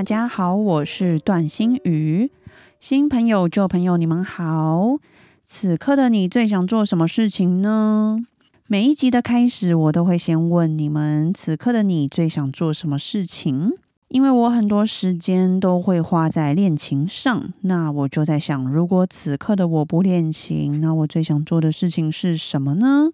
大家好，我是段心宇。新朋友、旧朋友，你们好。此刻的你最想做什么事情呢？每一集的开始，我都会先问你们：此刻的你最想做什么事情？因为我很多时间都会花在练琴上，那我就在想，如果此刻的我不练琴，那我最想做的事情是什么呢？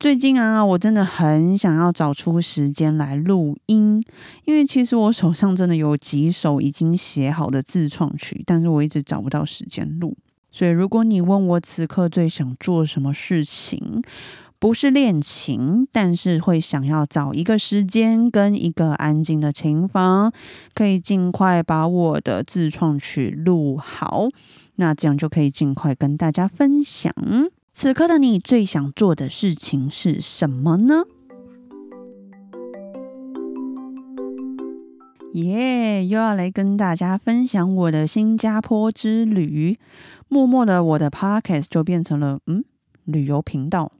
最近啊，我真的很想要找出时间来录音，因为其实我手上真的有几首已经写好的自创曲，但是我一直找不到时间录。所以，如果你问我此刻最想做什么事情，不是练琴，但是会想要找一个时间跟一个安静的琴房，可以尽快把我的自创曲录好，那这样就可以尽快跟大家分享。此刻的你最想做的事情是什么呢？耶，又要来跟大家分享我的新加坡之旅。默默的，我的 podcast 就变成了嗯旅游频道。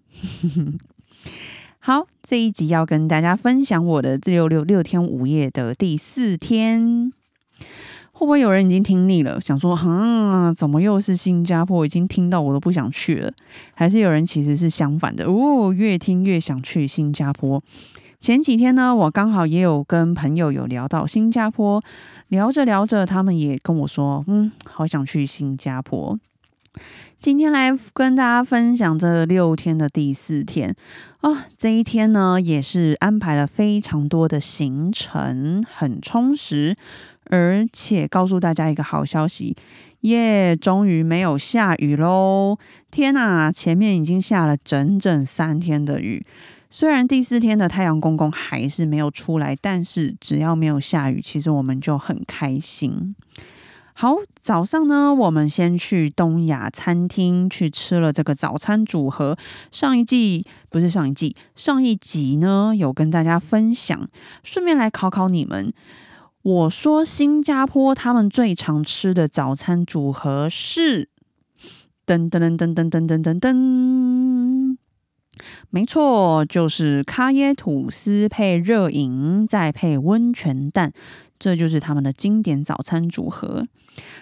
好，这一集要跟大家分享我的六六六天五夜的第四天。会不会有人已经听腻了，想说，啊，怎么又是新加坡？已经听到我都不想去了。还是有人其实是相反的，哦，越听越想去新加坡。前几天呢，我刚好也有跟朋友有聊到新加坡，聊着聊着，他们也跟我说，嗯，好想去新加坡。今天来跟大家分享这六天的第四天啊，这一天呢，也是安排了非常多的行程，很充实。而且告诉大家一个好消息，耶！终于没有下雨喽！天哪，前面已经下了整整三天的雨。虽然第四天的太阳公公还是没有出来，但是只要没有下雨，其实我们就很开心。好，早上呢，我们先去东亚餐厅去吃了这个早餐组合。上一季不是上一季，上一集呢有跟大家分享，顺便来考考你们。我说新加坡他们最常吃的早餐组合是噔噔噔噔噔噔噔噔噔，没错，就是咖椰吐司配热饮，再配温泉蛋，这就是他们的经典早餐组合。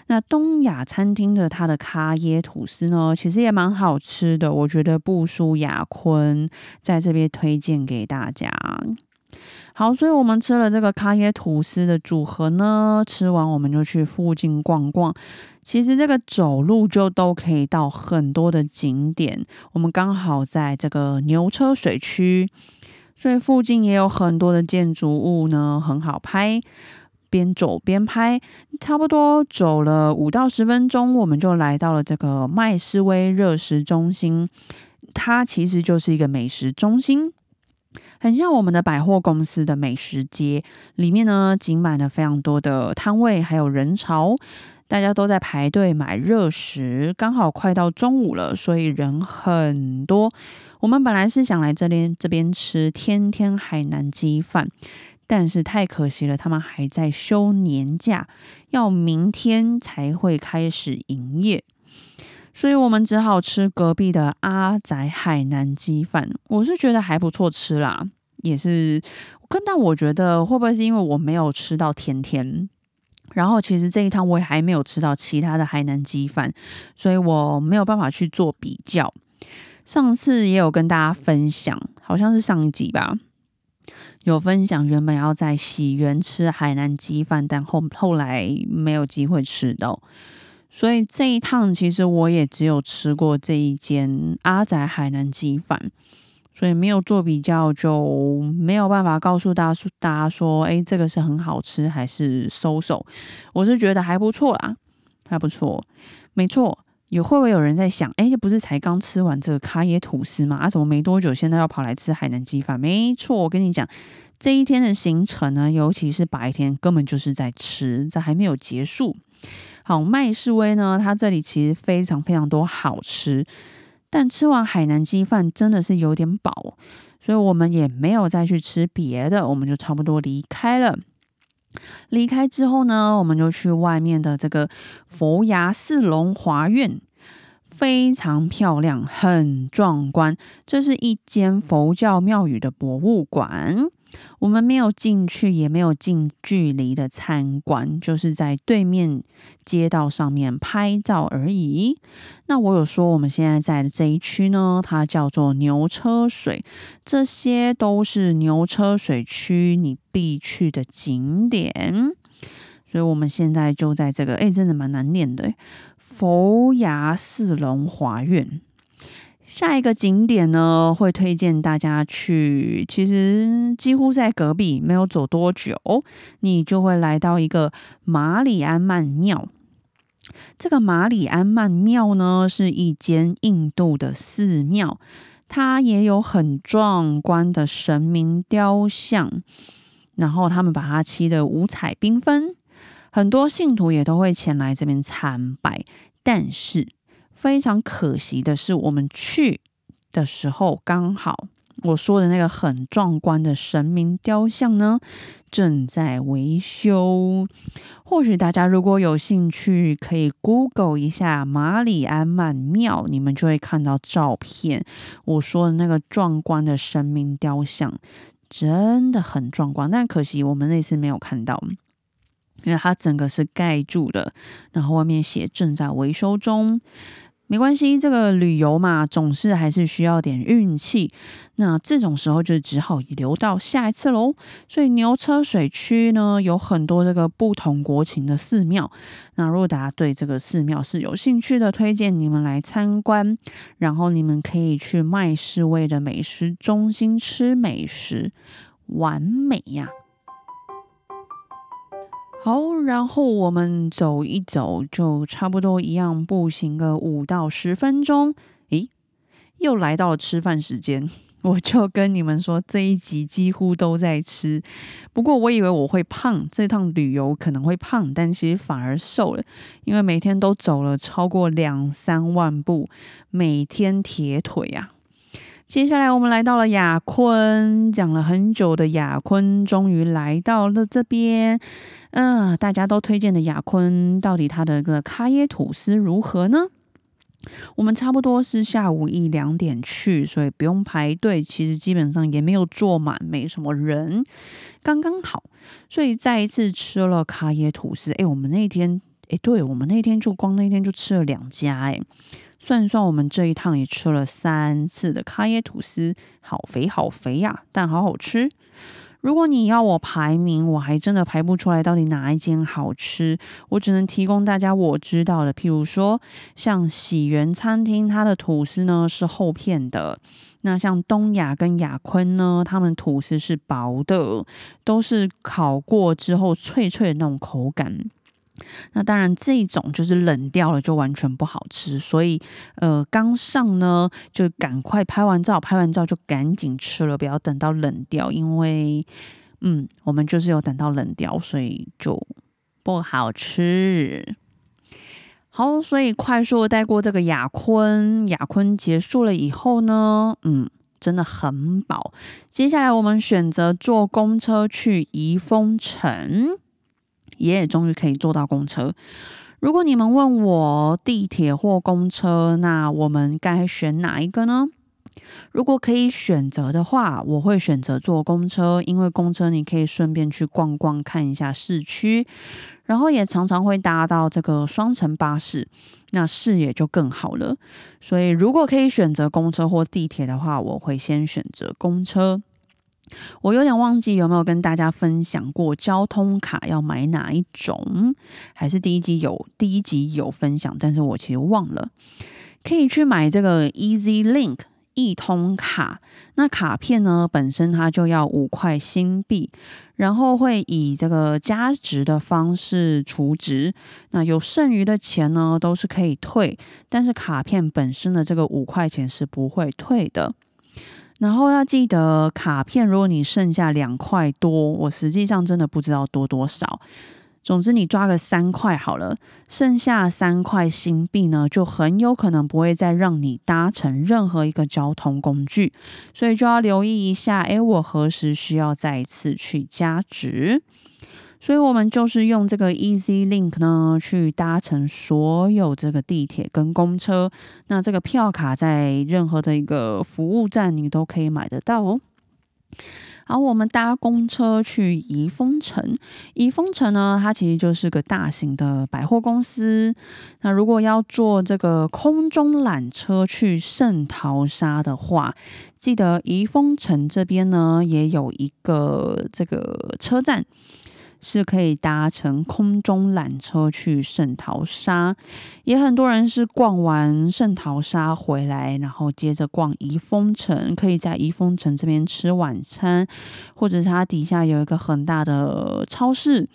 那东亚餐厅的它的咖椰吐司呢，其实也蛮好吃的，我觉得不输雅坤，在这边推荐给大家。好，所以我们吃了这个咖椰吐司的组合呢，吃完我们就去附近逛逛。其实这个走路就都可以到很多的景点。我们刚好在这个牛车水区，所以附近也有很多的建筑物呢，很好拍。边走边拍，差不多走了五到十分钟，我们就来到了这个麦斯威热食中心。它其实就是一个美食中心。很像我们的百货公司的美食街，里面呢挤满了非常多的摊位，还有人潮，大家都在排队买热食。刚好快到中午了，所以人很多。我们本来是想来这边这边吃天天海南鸡饭，但是太可惜了，他们还在休年假，要明天才会开始营业。所以我们只好吃隔壁的阿仔海南鸡饭，我是觉得还不错吃啦，也是。但我觉得会不会是因为我没有吃到甜甜，然后其实这一趟我也还没有吃到其他的海南鸡饭，所以我没有办法去做比较。上次也有跟大家分享，好像是上一集吧，有分享原本要在喜园吃海南鸡饭，但后后来没有机会吃到。所以这一趟其实我也只有吃过这一间阿仔海南鸡饭，所以没有做比较，就没有办法告诉大家大家说，哎，这个是很好吃还是收手？我是觉得还不错啦，还不错，没错。有会不会有人在想，哎，不是才刚吃完这个卡耶吐司吗？啊，怎么没多久现在要跑来吃海南鸡饭？没错，我跟你讲，这一天的行程呢，尤其是白天，根本就是在吃，这还没有结束。好，麦士威呢，它这里其实非常非常多好吃，但吃完海南鸡饭真的是有点饱，所以我们也没有再去吃别的，我们就差不多离开了。离开之后呢，我们就去外面的这个佛牙寺龙华院，非常漂亮，很壮观。这是一间佛教庙宇的博物馆。我们没有进去，也没有近距离的参观，就是在对面街道上面拍照而已。那我有说，我们现在在的这一区呢，它叫做牛车水，这些都是牛车水区你必去的景点。所以我们现在就在这个，哎，真的蛮难念的，佛牙寺龙华院。下一个景点呢，会推荐大家去。其实几乎在隔壁，没有走多久，你就会来到一个马里安曼庙。这个马里安曼庙呢，是一间印度的寺庙，它也有很壮观的神明雕像，然后他们把它漆的五彩缤纷，很多信徒也都会前来这边参拜，但是。非常可惜的是，我们去的时候刚好我说的那个很壮观的神明雕像呢正在维修。或许大家如果有兴趣，可以 Google 一下马里安曼庙，你们就会看到照片。我说的那个壮观的神明雕像真的很壮观，但可惜我们那次没有看到。因为它整个是盖住的，然后外面写正在维修中。没关系，这个旅游嘛，总是还是需要点运气。那这种时候就只好留到下一次喽。所以牛车水区呢，有很多这个不同国情的寺庙。那如果大家对这个寺庙是有兴趣的，推荐你们来参观。然后你们可以去麦士威的美食中心吃美食，完美呀！好，然后我们走一走，就差不多一样步行个五到十分钟。咦，又来到了吃饭时间。我就跟你们说，这一集几乎都在吃。不过我以为我会胖，这趟旅游可能会胖，但其实反而瘦了，因为每天都走了超过两三万步，每天铁腿呀。接下来我们来到了雅坤，讲了很久的雅坤，终于来到了这边。嗯，大家都推荐的雅坤，到底它的个咖耶吐司如何呢？我们差不多是下午一两点去，所以不用排队，其实基本上也没有坐满，没什么人，刚刚好。所以再一次吃了咖耶吐司。哎，我们那天，哎，对我们那天就光那天就吃了两家，哎。算算，我们这一趟也吃了三次的咖椰吐司，好肥好肥呀，但好好吃。如果你要我排名，我还真的排不出来到底哪一间好吃。我只能提供大家我知道的，譬如说像喜源餐厅，它的吐司呢是厚片的；那像东亚跟雅坤呢，他们吐司是薄的，都是烤过之后脆脆的那种口感。那当然，这种就是冷掉了，就完全不好吃。所以，呃，刚上呢，就赶快拍完照，拍完照就赶紧吃了，不要等到冷掉。因为，嗯，我们就是有等到冷掉，所以就不好吃。好，所以快速带过这个雅坤，雅坤结束了以后呢，嗯，真的很饱。接下来我们选择坐公车去宜丰城。爷爷终于可以坐到公车。如果你们问我地铁或公车，那我们该选哪一个呢？如果可以选择的话，我会选择坐公车，因为公车你可以顺便去逛逛，看一下市区，然后也常常会搭到这个双层巴士，那视野就更好了。所以如果可以选择公车或地铁的话，我会先选择公车。我有点忘记有没有跟大家分享过交通卡要买哪一种，还是第一集有第一集有分享，但是我其实忘了。可以去买这个 Easy Link 一通卡。那卡片呢，本身它就要五块新币，然后会以这个加值的方式储值。那有剩余的钱呢，都是可以退，但是卡片本身的这个五块钱是不会退的。然后要记得，卡片如果你剩下两块多，我实际上真的不知道多多少。总之，你抓个三块好了，剩下三块新币呢，就很有可能不会再让你搭乘任何一个交通工具，所以就要留意一下，诶，我何时需要再一次去加值？所以我们就是用这个 Easy Link 呢，去搭乘所有这个地铁跟公车。那这个票卡在任何的一个服务站，你都可以买得到哦。好，我们搭公车去宜丰城。宜丰城呢，它其实就是个大型的百货公司。那如果要坐这个空中缆车去圣淘沙的话，记得宜丰城这边呢也有一个这个车站。是可以搭乘空中缆车去圣淘沙，也很多人是逛完圣淘沙回来，然后接着逛怡丰城，可以在怡丰城这边吃晚餐，或者它底下有一个很大的超市，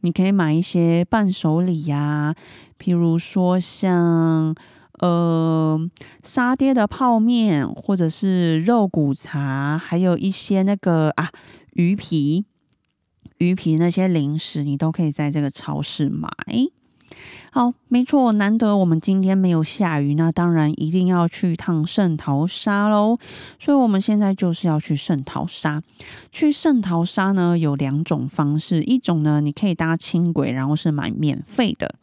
你可以买一些伴手礼呀，譬如说像呃沙爹的泡面，或者是肉骨茶，还有一些那个啊鱼皮。鱼皮那些零食，你都可以在这个超市买。好，没错，难得我们今天没有下雨，那当然一定要去趟圣淘沙喽。所以，我们现在就是要去圣淘沙。去圣淘沙呢，有两种方式，一种呢，你可以搭轻轨，然后是买免费的。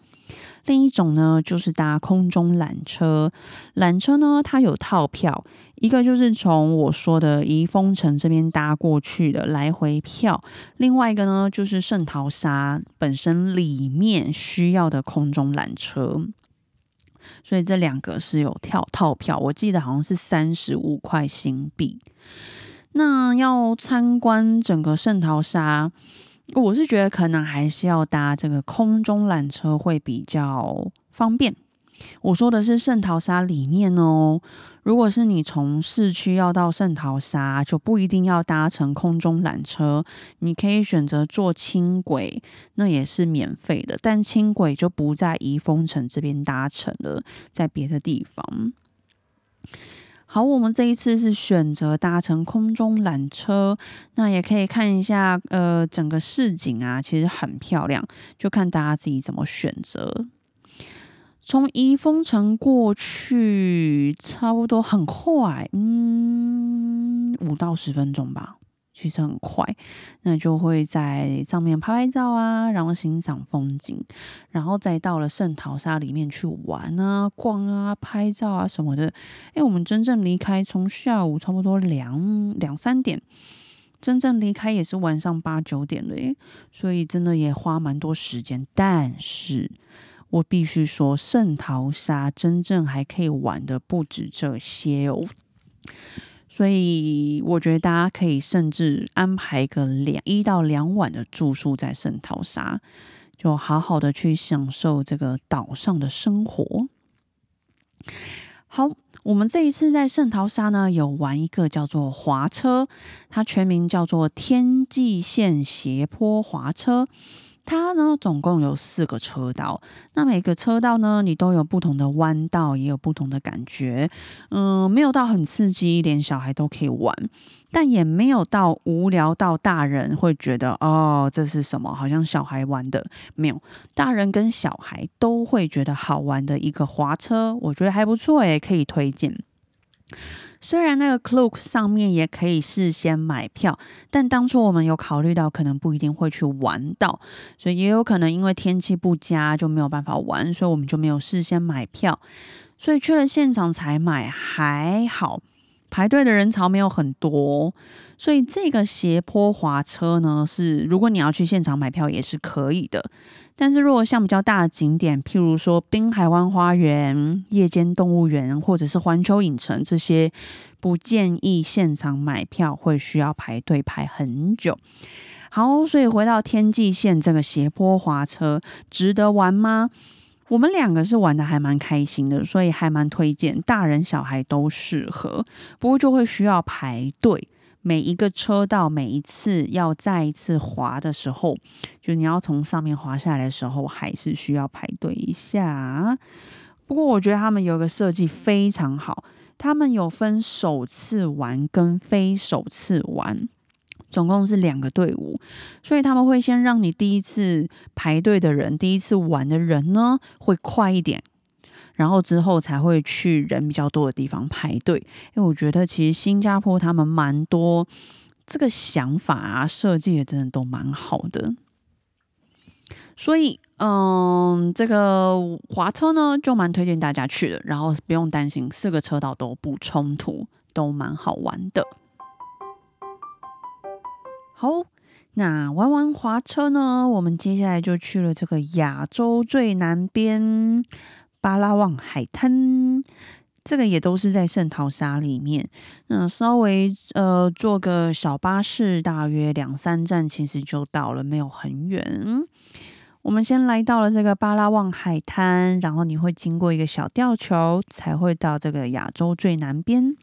另一种呢，就是搭空中缆车。缆车呢，它有套票，一个就是从我说的怡丰城这边搭过去的来回票，另外一个呢，就是圣淘沙本身里面需要的空中缆车。所以这两个是有跳套票，我记得好像是三十五块新币。那要参观整个圣淘沙。我是觉得可能还是要搭这个空中缆车会比较方便。我说的是圣淘沙里面哦，如果是你从市区要到圣淘沙，就不一定要搭乘空中缆车，你可以选择坐轻轨，那也是免费的。但轻轨就不在宜丰城这边搭乘了，在别的地方。好，我们这一次是选择搭乘空中缆车，那也可以看一下，呃，整个市景啊，其实很漂亮，就看大家自己怎么选择。从宜丰城过去，差不多很快，嗯，五到十分钟吧。其实很快，那就会在上面拍拍照啊，然后欣赏风景，然后再到了圣淘沙里面去玩啊、逛啊、拍照啊什么的。哎，我们真正离开从下午差不多两两三点，真正离开也是晚上八九点了耶，所以真的也花蛮多时间。但是我必须说，圣淘沙真正还可以玩的不止这些哦。所以我觉得大家可以甚至安排个两一到两晚的住宿在圣淘沙，就好好的去享受这个岛上的生活。好，我们这一次在圣淘沙呢，有玩一个叫做滑车，它全名叫做天际线斜坡滑车。它呢，总共有四个车道，那每个车道呢，你都有不同的弯道，也有不同的感觉。嗯，没有到很刺激，连小孩都可以玩，但也没有到无聊到大人会觉得哦，这是什么？好像小孩玩的，没有，大人跟小孩都会觉得好玩的一个滑车，我觉得还不错诶，可以推荐。虽然那个 clock 上面也可以事先买票，但当初我们有考虑到可能不一定会去玩到，所以也有可能因为天气不佳就没有办法玩，所以我们就没有事先买票，所以去了现场才买，还好排队的人潮没有很多，所以这个斜坡滑车呢，是如果你要去现场买票也是可以的。但是，如果像比较大的景点，譬如说滨海湾花园、夜间动物园，或者是环球影城这些，不建议现场买票，会需要排队排很久。好，所以回到天际线这个斜坡滑车，值得玩吗？我们两个是玩的还蛮开心的，所以还蛮推荐，大人小孩都适合。不过就会需要排队，每一个车道每一次要再一次滑的时候，就你要从上面滑下来的时候，还是需要排队一下。不过我觉得他们有个设计非常好，他们有分首次玩跟非首次玩。总共是两个队伍，所以他们会先让你第一次排队的人、第一次玩的人呢会快一点，然后之后才会去人比较多的地方排队。因为我觉得其实新加坡他们蛮多这个想法啊，设计也真的都蛮好的。所以，嗯，这个滑车呢就蛮推荐大家去的，然后不用担心四个车道都不冲突，都蛮好玩的。好，那玩完滑车呢，我们接下来就去了这个亚洲最南边巴拉望海滩。这个也都是在圣淘沙里面。那稍微呃坐个小巴士，大约两三站，其实就到了，没有很远。我们先来到了这个巴拉望海滩，然后你会经过一个小吊桥，才会到这个亚洲最南边。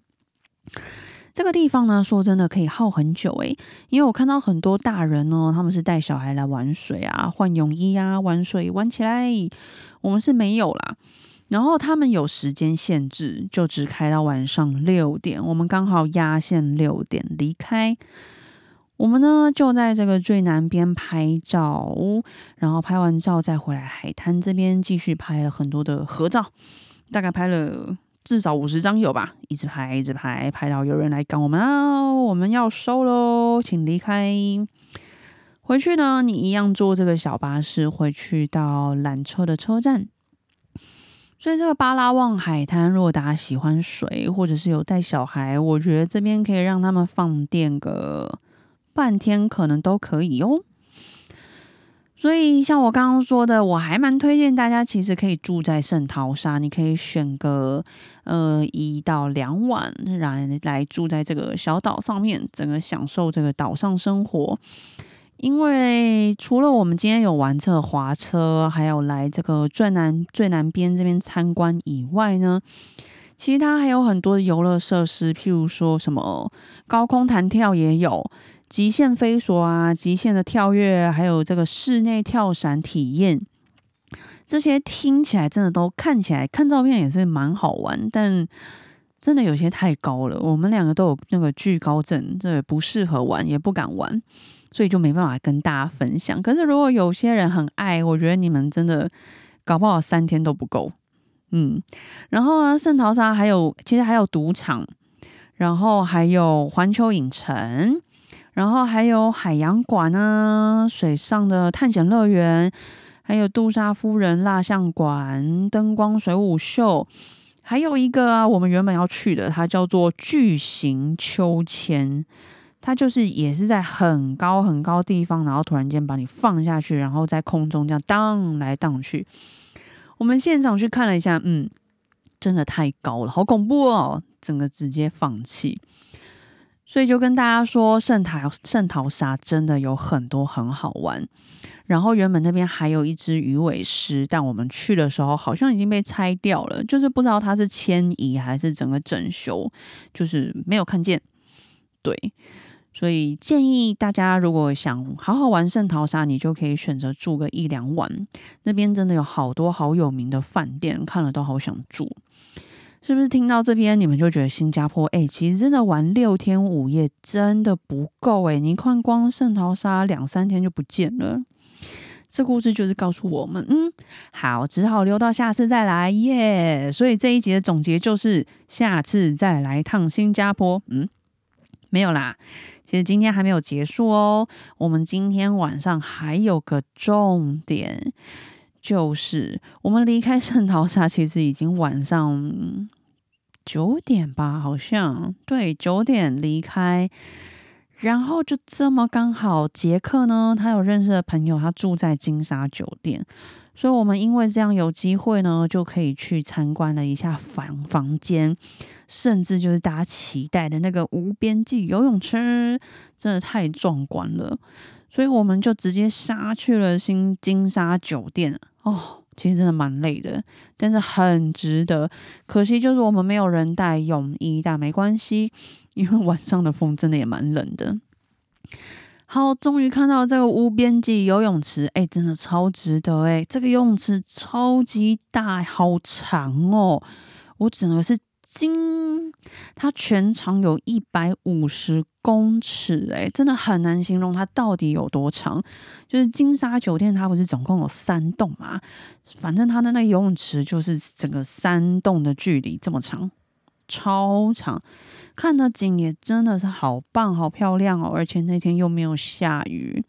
这个地方呢，说真的可以耗很久诶，因为我看到很多大人呢，他们是带小孩来玩水啊，换泳衣啊，玩水玩起来。我们是没有啦，然后他们有时间限制，就只开到晚上六点。我们刚好压线六点离开，我们呢就在这个最南边拍照，然后拍完照再回来海滩这边继续拍了很多的合照，大概拍了。至少五十张有吧，一直拍，一直拍，拍到有人来赶我们啊！我们要收喽，请离开。回去呢，你一样坐这个小巴士回去到缆车的车站。所以这个巴拉望海滩，如果大家喜欢水，或者是有带小孩，我觉得这边可以让他们放电个半天，可能都可以哦。所以，像我刚刚说的，我还蛮推荐大家，其实可以住在圣淘沙，你可以选个呃一到两晚，然来住在这个小岛上面，整个享受这个岛上生活。因为除了我们今天有玩这个滑车，还有来这个最南最南边这边参观以外呢，其实它还有很多游乐设施，譬如说什么高空弹跳也有。极限飞索啊，极限的跳跃，还有这个室内跳伞体验，这些听起来真的都看起来看照片也是蛮好玩，但真的有些太高了。我们两个都有那个惧高症，这不适合玩，也不敢玩，所以就没办法跟大家分享。可是如果有些人很爱，我觉得你们真的搞不好三天都不够。嗯，然后呢，圣淘沙还有其实还有赌场，然后还有环球影城。然后还有海洋馆啊，水上的探险乐园，还有杜莎夫人蜡像馆、灯光水舞秀，还有一个啊，我们原本要去的，它叫做巨型秋千，它就是也是在很高很高地方，然后突然间把你放下去，然后在空中这样荡来荡去。我们现场去看了一下，嗯，真的太高了，好恐怖哦，整个直接放弃。所以就跟大家说，圣淘圣淘沙真的有很多很好玩。然后原本那边还有一只鱼尾狮，但我们去的时候好像已经被拆掉了，就是不知道它是迁移还是整个整修，就是没有看见。对，所以建议大家如果想好好玩圣淘沙，你就可以选择住个一两晚。那边真的有好多好有名的饭店，看了都好想住。是不是听到这边你们就觉得新加坡哎，其实真的玩六天五夜真的不够哎？你看光圣淘沙两三天就不见了。这故事就是告诉我们，嗯，好，只好留到下次再来耶。所以这一集的总结就是下次再来趟新加坡。嗯，没有啦，其实今天还没有结束哦。我们今天晚上还有个重点。就是我们离开圣淘沙，其实已经晚上九点吧，好像。对，九点离开，然后就这么刚好，杰克呢，他有认识的朋友，他住在金沙酒店，所以我们因为这样有机会呢，就可以去参观了一下房房间，甚至就是大家期待的那个无边际游泳池，真的太壮观了。所以我们就直接杀去了新金沙酒店哦，其实真的蛮累的，但是很值得。可惜就是我们没有人带泳衣，但没关系，因为晚上的风真的也蛮冷的。好，终于看到这个无边际游泳池，哎，真的超值得哎！这个游泳池超级大，好长哦，我整个是。金，它全长有一百五十公尺，哎，真的很难形容它到底有多长。就是金沙酒店，它不是总共有三栋嘛？反正它的那游泳池就是整个三栋的距离这么长，超长，看的景也真的是好棒、好漂亮哦！而且那天又没有下雨，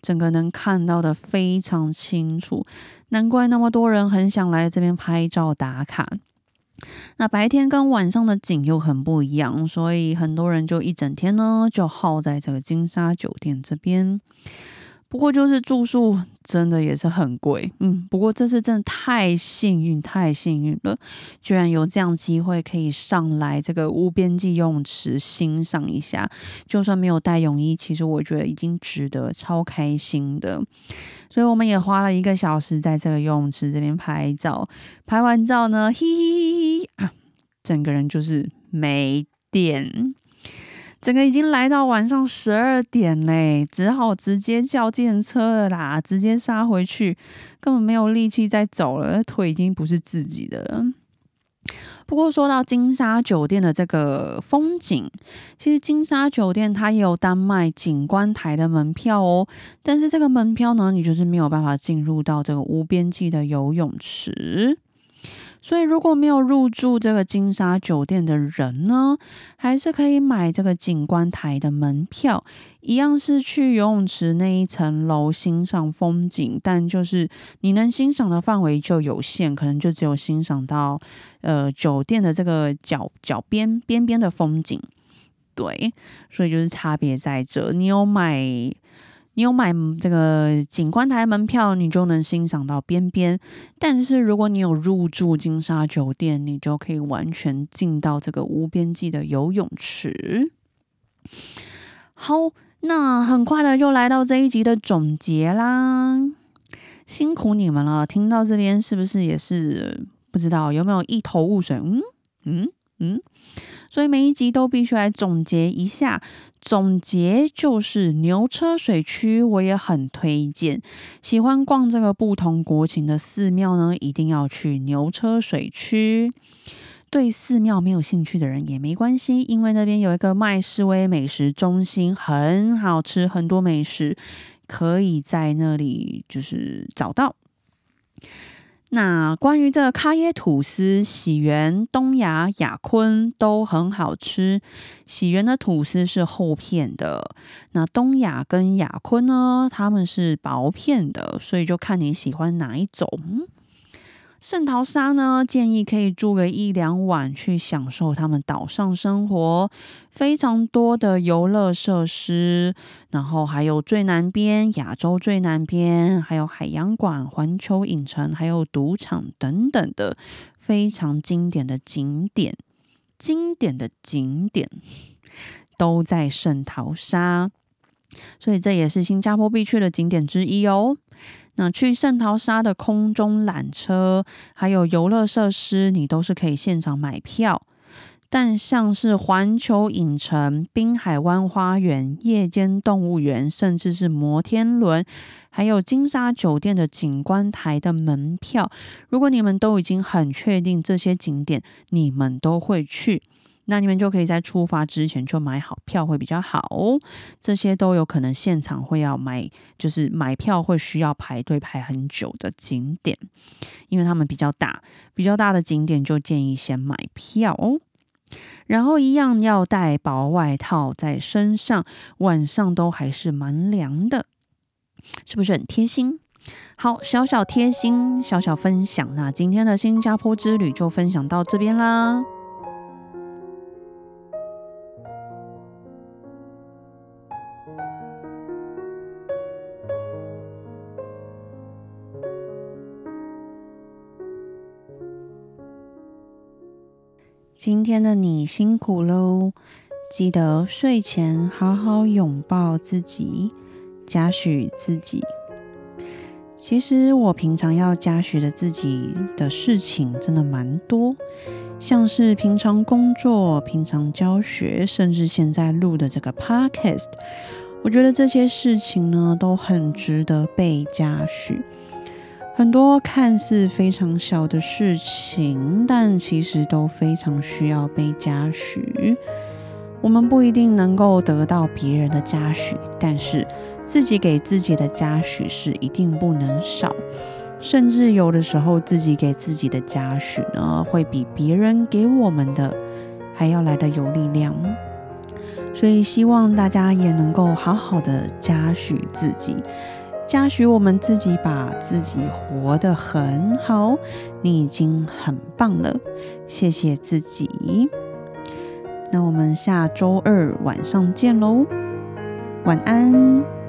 整个能看到的非常清楚，难怪那么多人很想来这边拍照打卡。那白天跟晚上的景又很不一样，所以很多人就一整天呢就耗在这个金沙酒店这边。不过就是住宿真的也是很贵，嗯，不过这次真的太幸运，太幸运了，居然有这样机会可以上来这个无边际游泳池欣赏一下。就算没有带泳衣，其实我觉得已经值得，超开心的。所以我们也花了一个小时在这个游泳池这边拍照，拍完照呢，嘿嘿嘿嘿啊，整个人就是没电。整个已经来到晚上十二点嘞，只好直接叫电车了啦，直接杀回去，根本没有力气再走了，腿已经不是自己的了。不过说到金沙酒店的这个风景，其实金沙酒店它也有单卖景观台的门票哦，但是这个门票呢，你就是没有办法进入到这个无边际的游泳池。所以，如果没有入住这个金沙酒店的人呢，还是可以买这个景观台的门票，一样是去游泳池那一层楼欣赏风景，但就是你能欣赏的范围就有限，可能就只有欣赏到呃酒店的这个角角边边边的风景。对，所以就是差别在这，你有买。你有买这个景观台门票，你就能欣赏到边边。但是如果你有入住金沙酒店，你就可以完全进到这个无边际的游泳池。好，那很快的就来到这一集的总结啦，辛苦你们了。听到这边是不是也是不知道有没有一头雾水？嗯嗯嗯。所以每一集都必须来总结一下，总结就是牛车水区，我也很推荐。喜欢逛这个不同国情的寺庙呢，一定要去牛车水区。对寺庙没有兴趣的人也没关系，因为那边有一个麦士威美食中心，很好吃，很多美食可以在那里就是找到。那关于这个卡耶吐司、喜源、东雅、雅坤都很好吃。喜源的吐司是厚片的，那东雅跟雅坤呢，他们是薄片的，所以就看你喜欢哪一种。圣淘沙呢，建议可以住个一两晚，去享受他们岛上生活，非常多的游乐设施，然后还有最南边亚洲最南边，还有海洋馆、环球影城，还有赌场等等的非常经典的景点，经典的景点都在圣淘沙，所以这也是新加坡必去的景点之一哦。那去圣淘沙的空中缆车，还有游乐设施，你都是可以现场买票。但像是环球影城、滨海湾花园、夜间动物园，甚至是摩天轮，还有金沙酒店的景观台的门票，如果你们都已经很确定这些景点，你们都会去。那你们就可以在出发之前就买好票会比较好哦，这些都有可能现场会要买，就是买票会需要排队排很久的景点，因为他们比较大，比较大的景点就建议先买票哦。然后一样要带薄外套在身上，晚上都还是蛮凉的，是不是很贴心？好，小小贴心，小小分享。那今天的新加坡之旅就分享到这边啦。今天的你辛苦喽！记得睡前好好拥抱自己，嘉许自己。其实我平常要嘉许的自己的事情真的蛮多，像是平常工作、平常教学，甚至现在录的这个 podcast，我觉得这些事情呢都很值得被嘉许。很多看似非常小的事情，但其实都非常需要被嘉许。我们不一定能够得到别人的嘉许，但是自己给自己的嘉许是一定不能少。甚至有的时候，自己给自己的嘉许呢，会比别人给我们的还要来的有力量。所以，希望大家也能够好好的嘉许自己，嘉许我们自己，把自己活得很好。你已经很棒了，谢谢自己。那我们下周二晚上见喽，晚安。